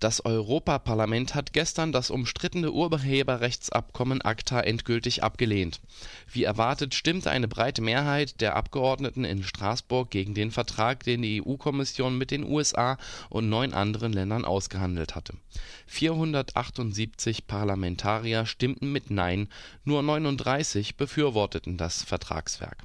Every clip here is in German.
Das Europaparlament hat gestern das umstrittene Urheberrechtsabkommen ACTA endgültig abgelehnt. Wie erwartet stimmte eine breite Mehrheit der Abgeordneten in Straßburg gegen den Vertrag, den die EU-Kommission mit den USA und neun anderen Ländern ausgehandelt hatte. 478 Parlamentarier stimmten mit Nein, nur 39 befürworteten das Vertragswerk.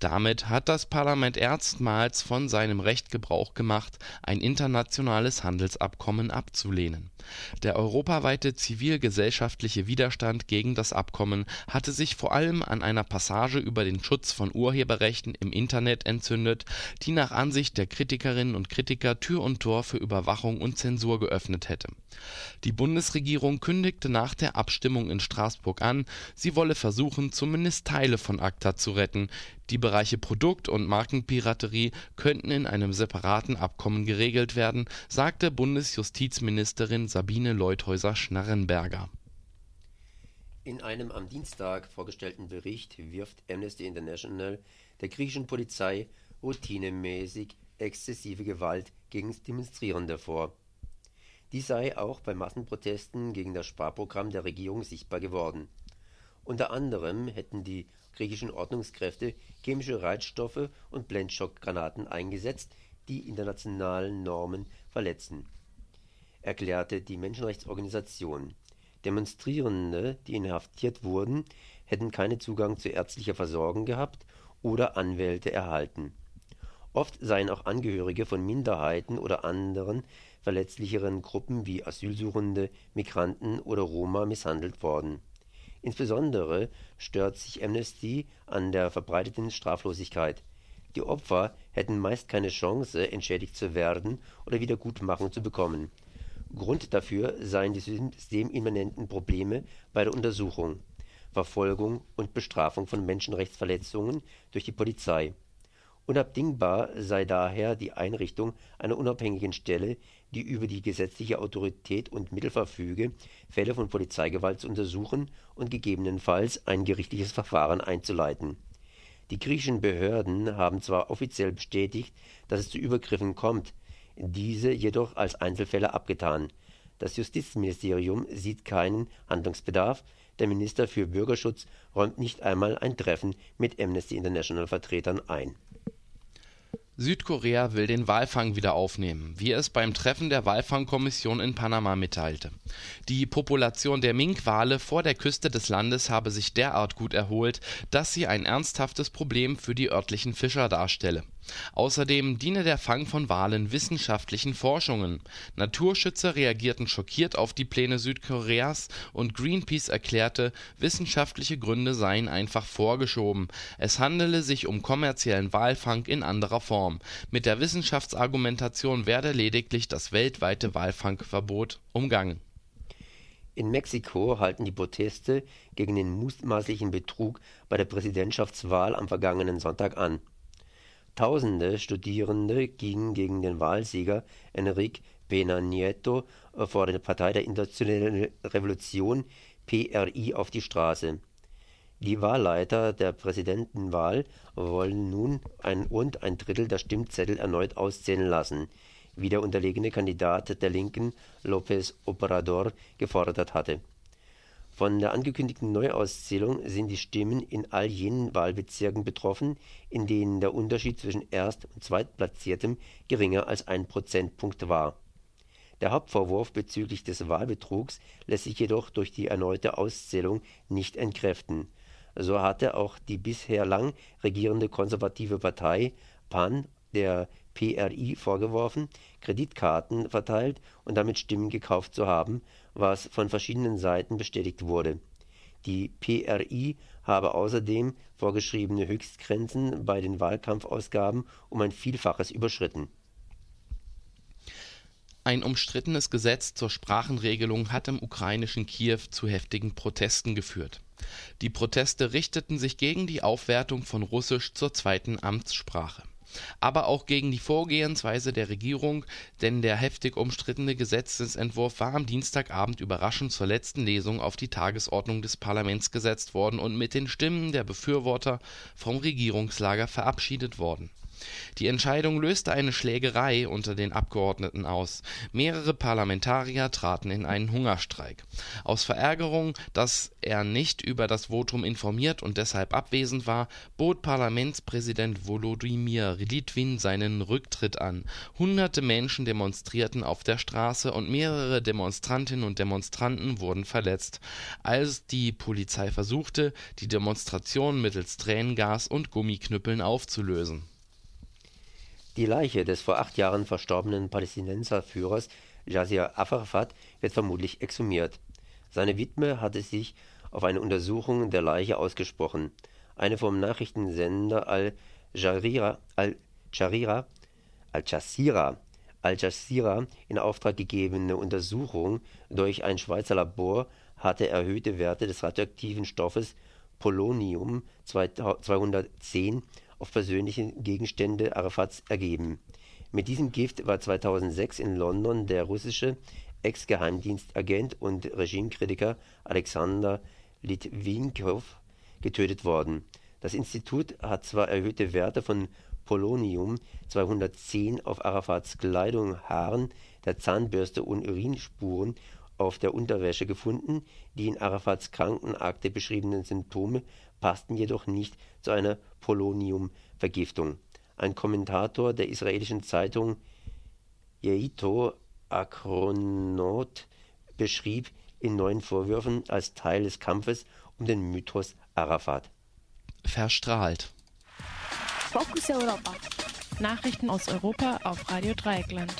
Damit hat das Parlament erstmals von seinem Recht Gebrauch gemacht, ein internationales Handelsabkommen abzulehnen abzulehnen. Der europaweite zivilgesellschaftliche Widerstand gegen das Abkommen hatte sich vor allem an einer Passage über den Schutz von Urheberrechten im Internet entzündet, die nach Ansicht der Kritikerinnen und Kritiker Tür und Tor für Überwachung und Zensur geöffnet hätte. Die Bundesregierung kündigte nach der Abstimmung in Straßburg an, sie wolle versuchen, zumindest Teile von ACTA zu retten, die Bereiche Produkt und Markenpiraterie könnten in einem separaten Abkommen geregelt werden, sagte Bundesjustizministerin Sabine Leutheusser-Schnarrenberger. In einem am Dienstag vorgestellten Bericht wirft Amnesty International der griechischen Polizei routinemäßig exzessive Gewalt gegen Demonstrierende vor. Dies sei auch bei Massenprotesten gegen das Sparprogramm der Regierung sichtbar geworden. Unter anderem hätten die griechischen Ordnungskräfte chemische Reizstoffe und Blendschockgranaten eingesetzt, die internationalen Normen verletzen, erklärte die Menschenrechtsorganisation. Demonstrierende, die inhaftiert wurden, hätten keinen Zugang zu ärztlicher Versorgung gehabt oder Anwälte erhalten. Oft seien auch Angehörige von Minderheiten oder anderen verletzlicheren Gruppen wie Asylsuchende, Migranten oder Roma misshandelt worden Insbesondere stört sich Amnesty an der verbreiteten Straflosigkeit. Die Opfer hätten meist keine Chance, entschädigt zu werden oder Wiedergutmachung zu bekommen. Grund dafür seien die systemimmanenten Probleme bei der Untersuchung, Verfolgung und Bestrafung von Menschenrechtsverletzungen durch die Polizei Unabdingbar sei daher die Einrichtung einer unabhängigen Stelle, die über die gesetzliche Autorität und Mittel verfüge, Fälle von Polizeigewalt zu untersuchen und gegebenenfalls ein gerichtliches Verfahren einzuleiten. Die griechischen Behörden haben zwar offiziell bestätigt, dass es zu Übergriffen kommt, diese jedoch als Einzelfälle abgetan. Das Justizministerium sieht keinen Handlungsbedarf, der Minister für Bürgerschutz räumt nicht einmal ein Treffen mit Amnesty International Vertretern ein Südkorea will den Walfang wieder aufnehmen, wie es beim Treffen der Walfangkommission in Panama mitteilte. Die Population der Minkwale vor der Küste des Landes habe sich derart gut erholt, dass sie ein ernsthaftes Problem für die örtlichen Fischer darstelle Außerdem diene der Fang von Walen wissenschaftlichen Forschungen. Naturschützer reagierten schockiert auf die Pläne Südkoreas und Greenpeace erklärte, wissenschaftliche Gründe seien einfach vorgeschoben, es handele sich um kommerziellen Walfang in anderer Form. Mit der Wissenschaftsargumentation werde lediglich das weltweite Walfangverbot umgangen. In Mexiko halten die Proteste gegen den mutmaßlichen Betrug bei der Präsidentschaftswahl am vergangenen Sonntag an Tausende Studierende gingen gegen den Wahlsieger Enrique Pena Nieto vor der Partei der Internationalen Revolution (PRI) auf die Straße. Die Wahlleiter der Präsidentenwahl wollen nun ein rund ein Drittel der Stimmzettel erneut auszählen lassen, wie der unterlegene Kandidat der Linken López Obrador gefordert hatte von der angekündigten Neuauszählung sind die Stimmen in all jenen Wahlbezirken betroffen, in denen der Unterschied zwischen Erst und Zweitplatziertem geringer als ein Prozentpunkt war. Der Hauptvorwurf bezüglich des Wahlbetrugs lässt sich jedoch durch die erneute Auszählung nicht entkräften. So hatte auch die bisher lang regierende konservative Partei PAN der PRI vorgeworfen, Kreditkarten verteilt und damit Stimmen gekauft zu haben, was von verschiedenen Seiten bestätigt wurde. Die PRI habe außerdem vorgeschriebene Höchstgrenzen bei den Wahlkampfausgaben um ein Vielfaches überschritten. Ein umstrittenes Gesetz zur Sprachenregelung hat im ukrainischen Kiew zu heftigen Protesten geführt. Die Proteste richteten sich gegen die Aufwertung von Russisch zur zweiten Amtssprache aber auch gegen die Vorgehensweise der Regierung, denn der heftig umstrittene Gesetzesentwurf war am Dienstagabend überraschend zur letzten Lesung auf die Tagesordnung des Parlaments gesetzt worden und mit den Stimmen der Befürworter vom Regierungslager verabschiedet worden die Entscheidung löste eine Schlägerei unter den Abgeordneten aus, mehrere Parlamentarier traten in einen Hungerstreik. Aus Verärgerung, dass er nicht über das Votum informiert und deshalb abwesend war, bot Parlamentspräsident Volodymyr Litwin seinen Rücktritt an. Hunderte Menschen demonstrierten auf der Straße und mehrere Demonstrantinnen und Demonstranten wurden verletzt, als die Polizei versuchte, die Demonstration mittels Tränengas und Gummiknüppeln aufzulösen die Leiche des vor acht Jahren verstorbenen Palästinenserführers Yasser Arafat wird vermutlich exhumiert. Seine Witwe hatte sich auf eine Untersuchung der Leiche ausgesprochen. Eine vom Nachrichtensender Al-Jazeera Al Al-Jazeera Al in Auftrag gegebene Untersuchung durch ein Schweizer Labor hatte erhöhte Werte des radioaktiven Stoffes Polonium 210 auf persönliche Gegenstände Arafats ergeben. Mit diesem Gift war 2006 in London der russische Ex-Geheimdienstagent und Regimekritiker Alexander Litwinkow getötet worden. Das Institut hat zwar erhöhte Werte von Polonium 210 auf Arafats Kleidung, Haaren, der Zahnbürste und Urinspuren auf der Unterwäsche gefunden, die in Arafats Krankenakte beschriebenen Symptome passten jedoch nicht zu einer Poloniumvergiftung. Ein Kommentator der israelischen Zeitung Yeito Akronot beschrieb in neuen Vorwürfen als Teil des Kampfes um den Mythos Arafat. Verstrahlt. Fokus Europa. Nachrichten aus Europa auf Radio Dreieckland.